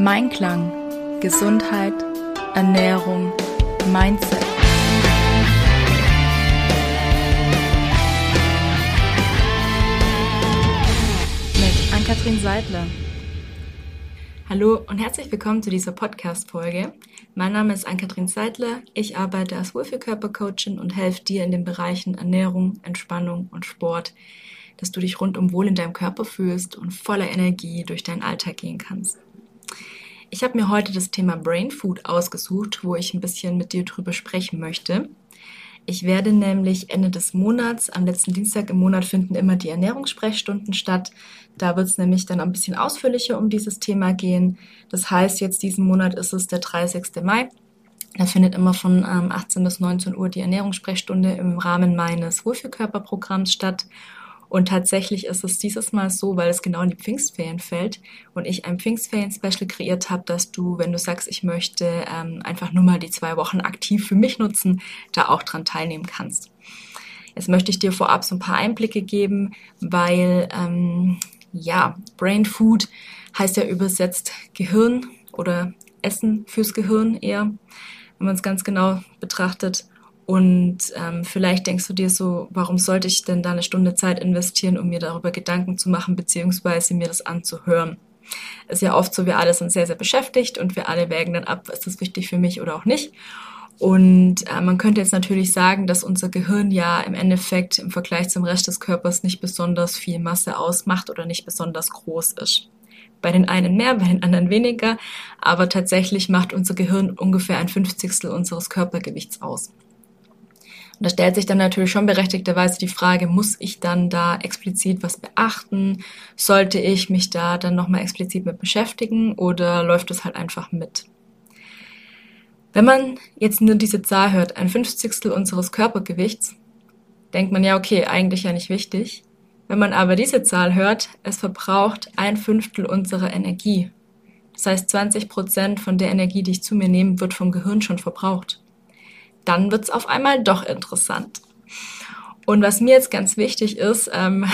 Mein Klang, Gesundheit, Ernährung, Mindset. Mit Ann-Kathrin Seidler. Hallo und herzlich willkommen zu dieser Podcast-Folge. Mein Name ist Ann-Kathrin Seidler. Ich arbeite als Wohlfühlkörper-Coachin und helfe dir in den Bereichen Ernährung, Entspannung und Sport, dass du dich rundum wohl in deinem Körper fühlst und voller Energie durch deinen Alltag gehen kannst. Ich habe mir heute das Thema Brain Food ausgesucht, wo ich ein bisschen mit dir drüber sprechen möchte. Ich werde nämlich Ende des Monats, am letzten Dienstag im Monat finden immer die Ernährungssprechstunden statt. Da wird es nämlich dann ein bisschen ausführlicher um dieses Thema gehen. Das heißt, jetzt diesen Monat ist es der 30. Mai. Da findet immer von ähm, 18 bis 19 Uhr die Ernährungssprechstunde im Rahmen meines Wohlfühlkörperprogramms statt. Und tatsächlich ist es dieses Mal so, weil es genau in die Pfingstferien fällt und ich ein Pfingstferien-Special kreiert habe, dass du, wenn du sagst, ich möchte ähm, einfach nur mal die zwei Wochen aktiv für mich nutzen, da auch dran teilnehmen kannst. Jetzt möchte ich dir vorab so ein paar Einblicke geben, weil ähm, ja, Brain Food heißt ja übersetzt Gehirn oder Essen fürs Gehirn eher, wenn man es ganz genau betrachtet. Und ähm, vielleicht denkst du dir so, warum sollte ich denn da eine Stunde Zeit investieren, um mir darüber Gedanken zu machen, beziehungsweise mir das anzuhören? Es ist ja oft so, wir alle sind sehr, sehr beschäftigt und wir alle wägen dann ab, ist das wichtig für mich oder auch nicht. Und äh, man könnte jetzt natürlich sagen, dass unser Gehirn ja im Endeffekt im Vergleich zum Rest des Körpers nicht besonders viel Masse ausmacht oder nicht besonders groß ist. Bei den einen mehr, bei den anderen weniger, aber tatsächlich macht unser Gehirn ungefähr ein Fünfzigstel unseres Körpergewichts aus. Und da stellt sich dann natürlich schon berechtigterweise die Frage, muss ich dann da explizit was beachten? Sollte ich mich da dann nochmal explizit mit beschäftigen oder läuft das halt einfach mit? Wenn man jetzt nur diese Zahl hört, ein Fünfzigstel unseres Körpergewichts, denkt man ja, okay, eigentlich ja nicht wichtig. Wenn man aber diese Zahl hört, es verbraucht ein Fünftel unserer Energie. Das heißt, 20 Prozent von der Energie, die ich zu mir nehme, wird vom Gehirn schon verbraucht dann wird es auf einmal doch interessant. Und was mir jetzt ganz wichtig ist, ähm,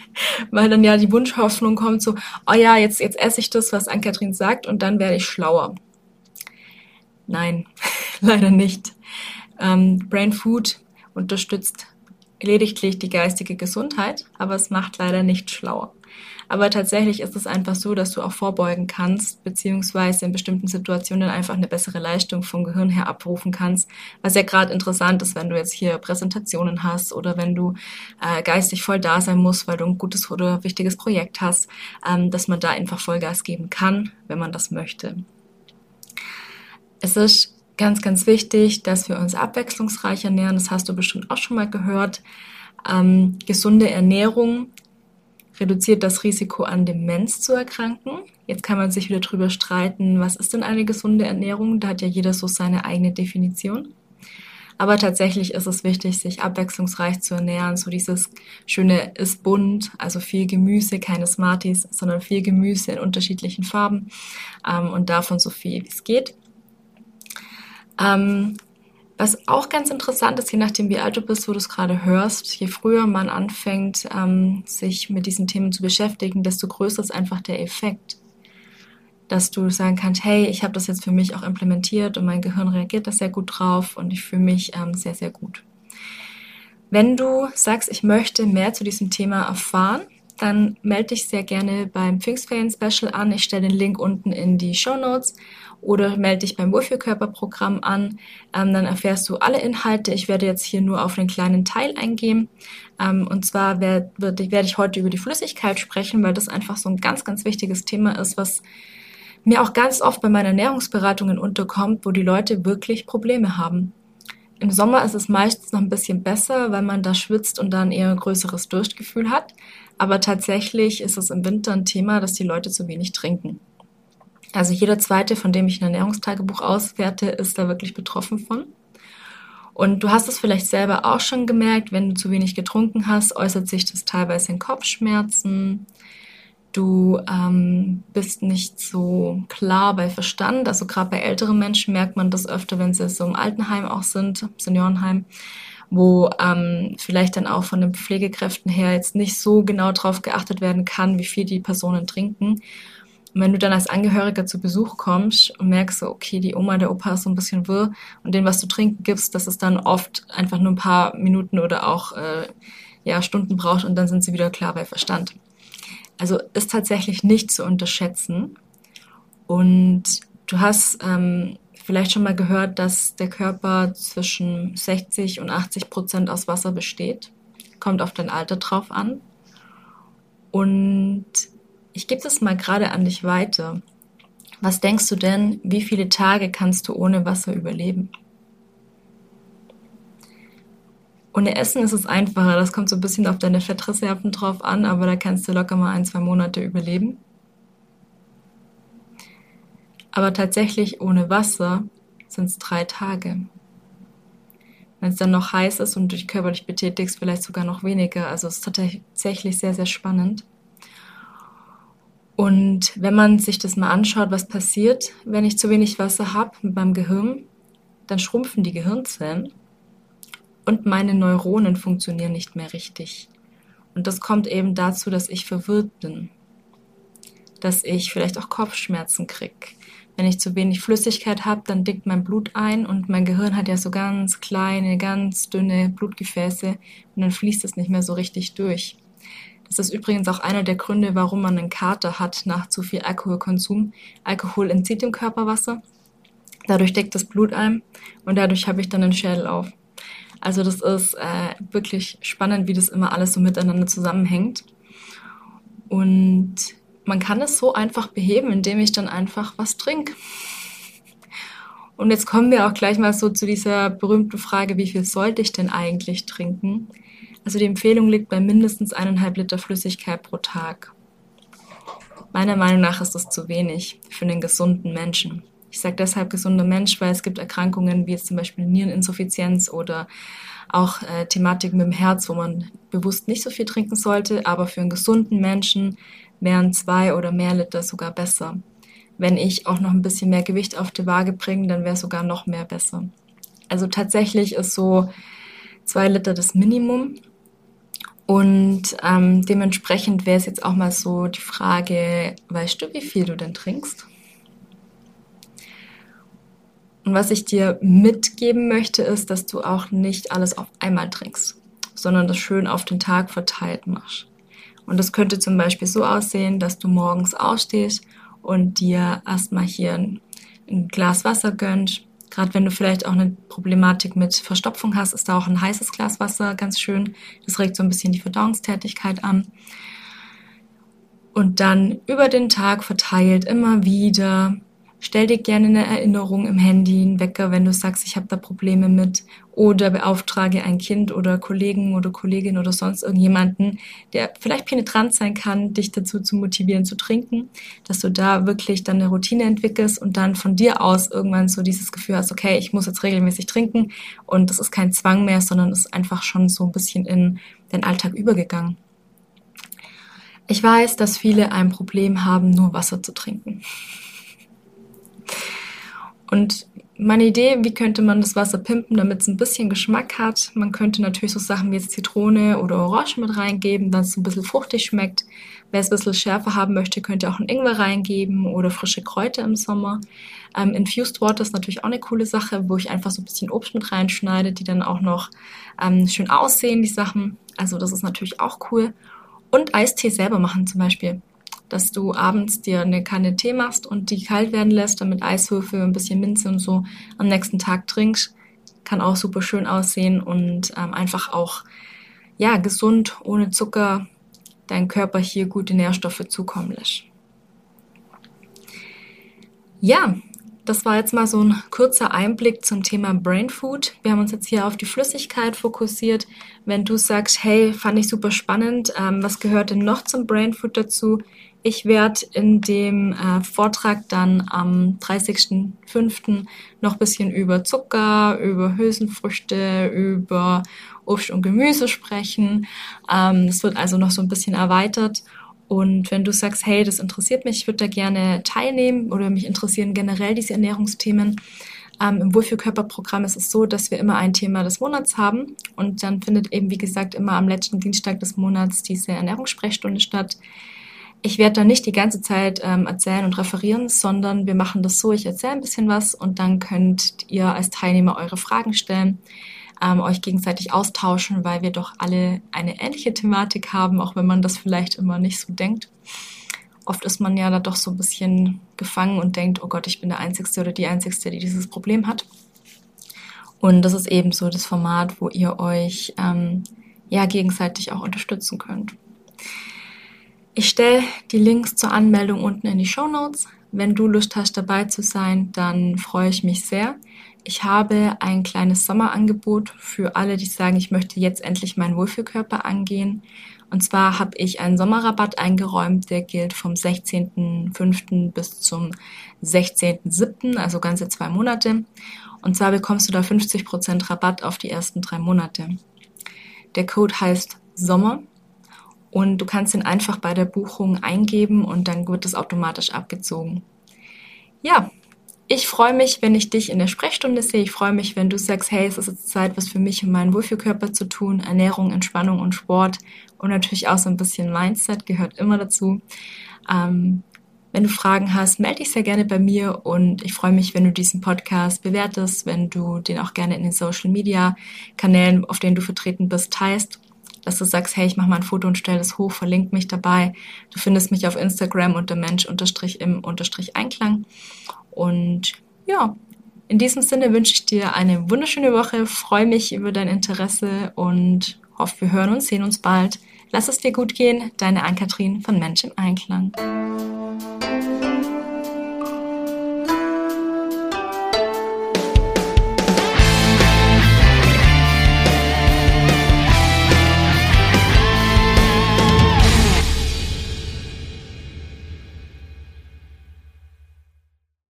weil dann ja die Wunschhoffnung kommt, so, oh ja, jetzt, jetzt esse ich das, was Ann-Kathrin sagt und dann werde ich schlauer. Nein, leider nicht. Ähm, Brain Food unterstützt lediglich die geistige Gesundheit, aber es macht leider nicht schlauer. Aber tatsächlich ist es einfach so, dass du auch vorbeugen kannst, beziehungsweise in bestimmten Situationen einfach eine bessere Leistung vom Gehirn her abrufen kannst. Was ja gerade interessant ist, wenn du jetzt hier Präsentationen hast oder wenn du äh, geistig voll da sein musst, weil du ein gutes oder wichtiges Projekt hast, ähm, dass man da einfach Vollgas geben kann, wenn man das möchte. Es ist ganz, ganz wichtig, dass wir uns abwechslungsreich ernähren. Das hast du bestimmt auch schon mal gehört. Ähm, gesunde Ernährung reduziert das Risiko an Demenz zu erkranken. Jetzt kann man sich wieder drüber streiten, was ist denn eine gesunde Ernährung? Da hat ja jeder so seine eigene Definition. Aber tatsächlich ist es wichtig, sich abwechslungsreich zu ernähren. So dieses schöne ist bunt, also viel Gemüse, keine Smarties, sondern viel Gemüse in unterschiedlichen Farben ähm, und davon so viel wie es geht. Ähm, was auch ganz interessant ist, je nachdem wie alt du bist, wo du es gerade hörst, je früher man anfängt, ähm, sich mit diesen Themen zu beschäftigen, desto größer ist einfach der Effekt. Dass du sagen kannst, hey, ich habe das jetzt für mich auch implementiert und mein Gehirn reagiert da sehr gut drauf und ich fühle mich ähm, sehr, sehr gut. Wenn du sagst, ich möchte mehr zu diesem Thema erfahren, dann melde dich sehr gerne beim Pfingstferien Special an. Ich stelle den Link unten in die Show Notes oder melde dich beim Wohlfühlkörperprogramm an. Ähm, dann erfährst du alle Inhalte. Ich werde jetzt hier nur auf einen kleinen Teil eingehen. Ähm, und zwar werd, werd, werde ich heute über die Flüssigkeit sprechen, weil das einfach so ein ganz, ganz wichtiges Thema ist, was mir auch ganz oft bei meinen Ernährungsberatungen unterkommt, wo die Leute wirklich Probleme haben. Im Sommer ist es meistens noch ein bisschen besser, weil man da schwitzt und dann eher ein größeres Durstgefühl hat. Aber tatsächlich ist es im Winter ein Thema, dass die Leute zu wenig trinken. Also jeder zweite, von dem ich ein Ernährungstagebuch auswerte, ist da wirklich betroffen von. Und du hast es vielleicht selber auch schon gemerkt, wenn du zu wenig getrunken hast, äußert sich das teilweise in Kopfschmerzen. Du ähm, bist nicht so klar bei Verstand. Also gerade bei älteren Menschen merkt man das öfter, wenn sie so im Altenheim auch sind, Seniorenheim, wo ähm, vielleicht dann auch von den Pflegekräften her jetzt nicht so genau drauf geachtet werden kann, wie viel die Personen trinken. Und wenn du dann als Angehöriger zu Besuch kommst und merkst, so, okay, die Oma, der Opa ist so ein bisschen wirr und denen, was du trinken gibst, dass es dann oft einfach nur ein paar Minuten oder auch äh, ja, Stunden braucht und dann sind sie wieder klar bei Verstand. Also ist tatsächlich nicht zu unterschätzen. Und du hast ähm, vielleicht schon mal gehört, dass der Körper zwischen 60 und 80 Prozent aus Wasser besteht. Kommt auf dein Alter drauf an. Und ich gebe das mal gerade an dich weiter. Was denkst du denn, wie viele Tage kannst du ohne Wasser überleben? Ohne Essen ist es einfacher. Das kommt so ein bisschen auf deine Fettreserven drauf an, aber da kannst du locker mal ein, zwei Monate überleben. Aber tatsächlich ohne Wasser sind es drei Tage. Wenn es dann noch heiß ist und du dich körperlich betätigst, vielleicht sogar noch weniger. Also es ist tatsächlich sehr, sehr spannend. Und wenn man sich das mal anschaut, was passiert, wenn ich zu wenig Wasser habe mit meinem Gehirn, dann schrumpfen die Gehirnzellen und meine Neuronen funktionieren nicht mehr richtig. Und das kommt eben dazu, dass ich verwirrt bin, dass ich vielleicht auch Kopfschmerzen kriege. Wenn ich zu wenig Flüssigkeit habe, dann dickt mein Blut ein und mein Gehirn hat ja so ganz kleine, ganz dünne Blutgefäße und dann fließt es nicht mehr so richtig durch. Das ist übrigens auch einer der Gründe, warum man einen Kater hat nach zu viel Alkoholkonsum. Alkohol entzieht dem Körper Wasser, dadurch deckt das Blut ein und dadurch habe ich dann den Schädel auf. Also das ist äh, wirklich spannend, wie das immer alles so miteinander zusammenhängt. Und man kann es so einfach beheben, indem ich dann einfach was trinke. Und jetzt kommen wir auch gleich mal so zu dieser berühmten Frage, wie viel sollte ich denn eigentlich trinken? Also die Empfehlung liegt bei mindestens eineinhalb Liter Flüssigkeit pro Tag. Meiner Meinung nach ist das zu wenig für einen gesunden Menschen. Ich sage deshalb gesunder Mensch, weil es gibt Erkrankungen wie jetzt zum Beispiel Niereninsuffizienz oder auch äh, Thematiken mit dem Herz, wo man bewusst nicht so viel trinken sollte, aber für einen gesunden Menschen wären zwei oder mehr Liter sogar besser. Wenn ich auch noch ein bisschen mehr Gewicht auf die Waage bringe, dann wäre sogar noch mehr besser. Also tatsächlich ist so zwei Liter das Minimum. Und ähm, dementsprechend wäre es jetzt auch mal so die Frage, weißt du, wie viel du denn trinkst? Und was ich dir mitgeben möchte, ist, dass du auch nicht alles auf einmal trinkst, sondern das schön auf den Tag verteilt machst. Und das könnte zum Beispiel so aussehen, dass du morgens aufstehst und dir erstmal hier ein, ein Glas Wasser gönnst, Gerade wenn du vielleicht auch eine Problematik mit Verstopfung hast, ist da auch ein heißes Glas Wasser ganz schön. Das regt so ein bisschen die Verdauungstätigkeit an. Und dann über den Tag verteilt immer wieder Stell dir gerne eine Erinnerung im Handy, einen Wecker, wenn du sagst, ich habe da Probleme mit. Oder beauftrage ein Kind oder Kollegen oder Kollegin oder sonst irgendjemanden, der vielleicht penetrant sein kann, dich dazu zu motivieren zu trinken, dass du da wirklich dann eine Routine entwickelst und dann von dir aus irgendwann so dieses Gefühl hast, okay, ich muss jetzt regelmäßig trinken und das ist kein Zwang mehr, sondern ist einfach schon so ein bisschen in den Alltag übergegangen. Ich weiß, dass viele ein Problem haben, nur Wasser zu trinken. Und meine Idee, wie könnte man das Wasser pimpen, damit es ein bisschen Geschmack hat. Man könnte natürlich so Sachen wie jetzt Zitrone oder Orange mit reingeben, dass es ein bisschen fruchtig schmeckt. Wer es ein bisschen schärfer haben möchte, könnte auch ein Ingwer reingeben oder frische Kräuter im Sommer. Ähm, Infused Water ist natürlich auch eine coole Sache, wo ich einfach so ein bisschen Obst mit reinschneide, die dann auch noch ähm, schön aussehen, die Sachen. Also das ist natürlich auch cool. Und Eistee selber machen zum Beispiel dass du abends dir eine Kanne Tee machst und die kalt werden lässt, dann mit Eiswürfel, ein bisschen Minze und so am nächsten Tag trinkst. Kann auch super schön aussehen und ähm, einfach auch ja gesund, ohne Zucker, dein Körper hier gute Nährstoffe zukommen lässt. Ja, das war jetzt mal so ein kurzer Einblick zum Thema Brain Food. Wir haben uns jetzt hier auf die Flüssigkeit fokussiert. Wenn du sagst, hey, fand ich super spannend, ähm, was gehört denn noch zum Brain Food dazu? Ich werde in dem äh, Vortrag dann am 30.05. noch ein bisschen über Zucker, über Hülsenfrüchte, über Obst und Gemüse sprechen. Ähm, das wird also noch so ein bisschen erweitert. Und wenn du sagst, hey, das interessiert mich, ich würde da gerne teilnehmen oder mich interessieren generell diese Ernährungsthemen, ähm, Im Wohlfühlkörperprogramm ist es so, dass wir immer ein Thema des Monats haben und dann findet eben, wie gesagt, immer am letzten Dienstag des Monats diese Ernährungssprechstunde statt. Ich werde da nicht die ganze Zeit ähm, erzählen und referieren, sondern wir machen das so, ich erzähle ein bisschen was und dann könnt ihr als Teilnehmer eure Fragen stellen, ähm, euch gegenseitig austauschen, weil wir doch alle eine ähnliche Thematik haben, auch wenn man das vielleicht immer nicht so denkt. Oft ist man ja da doch so ein bisschen gefangen und denkt, oh Gott, ich bin der Einzige oder die Einzige, die dieses Problem hat. Und das ist eben so das Format, wo ihr euch ähm, ja gegenseitig auch unterstützen könnt. Ich stelle die Links zur Anmeldung unten in die Show Notes. Wenn du Lust hast, dabei zu sein, dann freue ich mich sehr. Ich habe ein kleines Sommerangebot für alle, die sagen, ich möchte jetzt endlich meinen Wohlfühlkörper angehen. Und zwar habe ich einen Sommerrabatt eingeräumt, der gilt vom 16.05. bis zum 16.07., also ganze zwei Monate. Und zwar bekommst du da 50% Rabatt auf die ersten drei Monate. Der Code heißt Sommer und du kannst ihn einfach bei der Buchung eingeben und dann wird es automatisch abgezogen. Ja, ich freue mich, wenn ich dich in der Sprechstunde sehe. Ich freue mich, wenn du sagst, hey, es ist jetzt Zeit, was für mich und meinen Wohlfühlkörper zu tun. Ernährung, Entspannung und Sport und natürlich auch so ein bisschen Mindset gehört immer dazu. Ähm, wenn du Fragen hast, melde dich sehr gerne bei mir und ich freue mich, wenn du diesen Podcast bewertest, wenn du den auch gerne in den Social Media Kanälen, auf denen du vertreten bist, teilst dass du sagst, hey, ich mache mal ein Foto und stelle das hoch, verlink mich dabei. Du findest mich auf Instagram unter Mensch unterstrich im unterstrich Einklang. Und ja, in diesem Sinne wünsche ich dir eine wunderschöne Woche, freue mich über dein Interesse und hoffe, wir hören uns, sehen uns bald. Lass es dir gut gehen, deine Ann-Kathrin von Mensch im Einklang.